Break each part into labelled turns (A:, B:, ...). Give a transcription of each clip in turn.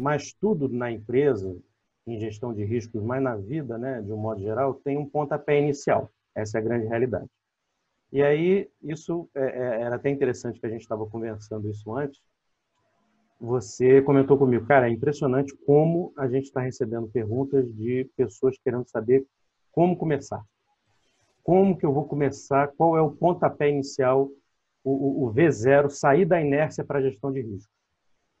A: Mas tudo na empresa, em gestão de riscos, mas na vida, né, de um modo geral, tem um pontapé inicial. Essa é a grande realidade. E aí, isso é, é, era até interessante que a gente estava conversando isso antes. Você comentou comigo, cara, é impressionante como a gente está recebendo perguntas de pessoas querendo saber como começar. Como que eu vou começar? Qual é o pontapé inicial, o, o V0, sair da inércia para a gestão de risco?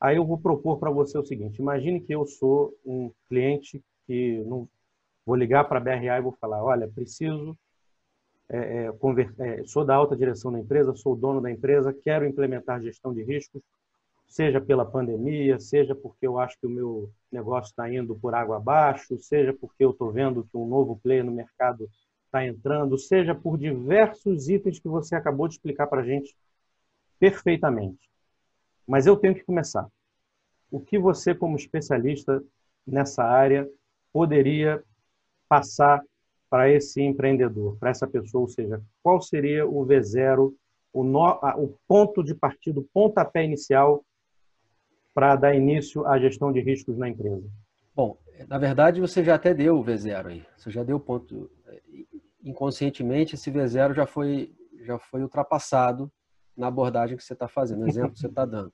A: Aí eu vou propor para você o seguinte: imagine que eu sou um cliente que não vou ligar para a BRA e vou falar, olha, preciso é, é, é, sou da alta direção da empresa, sou dono da empresa, quero implementar gestão de riscos, seja pela pandemia, seja porque eu acho que o meu negócio está indo por água abaixo, seja porque eu estou vendo que um novo player no mercado está entrando, seja por diversos itens que você acabou de explicar para a gente perfeitamente. Mas eu tenho que começar. O que você, como especialista nessa área, poderia passar para esse empreendedor, para essa pessoa? Ou seja, qual seria o V0, o, no, o ponto de partida, o pontapé inicial para dar início à gestão de riscos na empresa?
B: Bom, na verdade você já até deu o V0 aí. Você já deu o ponto. Inconscientemente, esse V0 já foi, já foi ultrapassado na abordagem que você está fazendo, no exemplo que você está dando.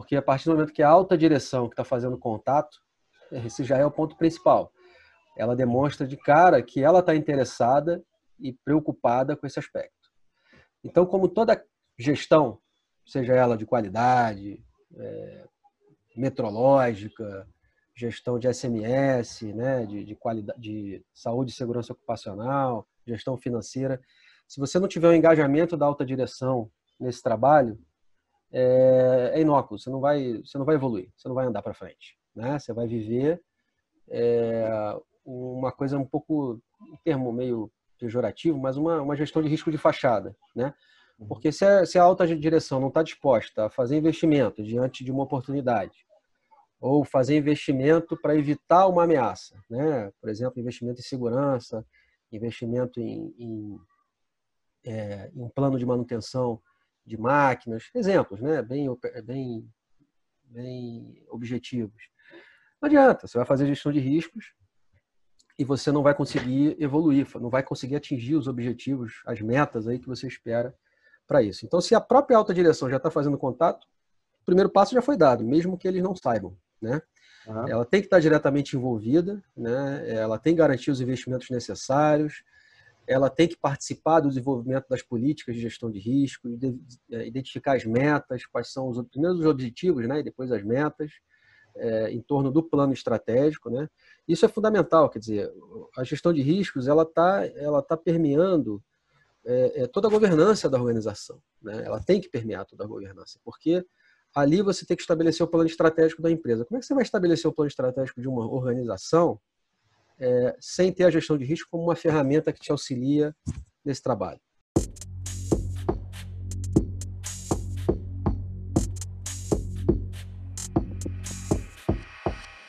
B: Porque a partir do momento que a alta direção que está fazendo contato, esse já é o ponto principal ela demonstra de cara que ela está interessada e preocupada com esse aspecto. Então, como toda gestão, seja ela de qualidade, é, metrológica, gestão de SMS, né, de, de, qualidade, de saúde e segurança ocupacional, gestão financeira, se você não tiver o um engajamento da alta direção nesse trabalho, é, é inócuo, você não vai, você não vai evoluir, você não vai andar para frente, né? Você vai viver é, uma coisa um pouco, um termo meio pejorativo, mas uma, uma gestão de risco de fachada, né? Uhum. Porque se a, se a alta direção não está disposta a fazer investimento diante de uma oportunidade, ou fazer investimento para evitar uma ameaça, né? Por exemplo, investimento em segurança, investimento em, em, é, em plano de manutenção de máquinas, exemplos, né? Bem, bem, bem objetivos. Não adianta, você vai fazer gestão de riscos e você não vai conseguir evoluir, não vai conseguir atingir os objetivos, as metas aí que você espera para isso. Então, se a própria alta direção já está fazendo contato, o primeiro passo já foi dado, mesmo que eles não saibam, né? Uhum. Ela tem que estar diretamente envolvida, né? Ela tem que garantir os investimentos necessários, ela tem que participar do desenvolvimento das políticas de gestão de risco, é, identificar as metas, quais são os primeiros os objetivos, né? E depois as metas é, em torno do plano estratégico, né? Isso é fundamental, quer dizer, a gestão de riscos ela está ela tá permeando é, é, toda a governança da organização, né? Ela tem que permear toda a governança, porque ali você tem que estabelecer o plano estratégico da empresa. Como é que você vai estabelecer o plano estratégico de uma organização é, sem ter a gestão de risco como uma ferramenta que te auxilia nesse trabalho.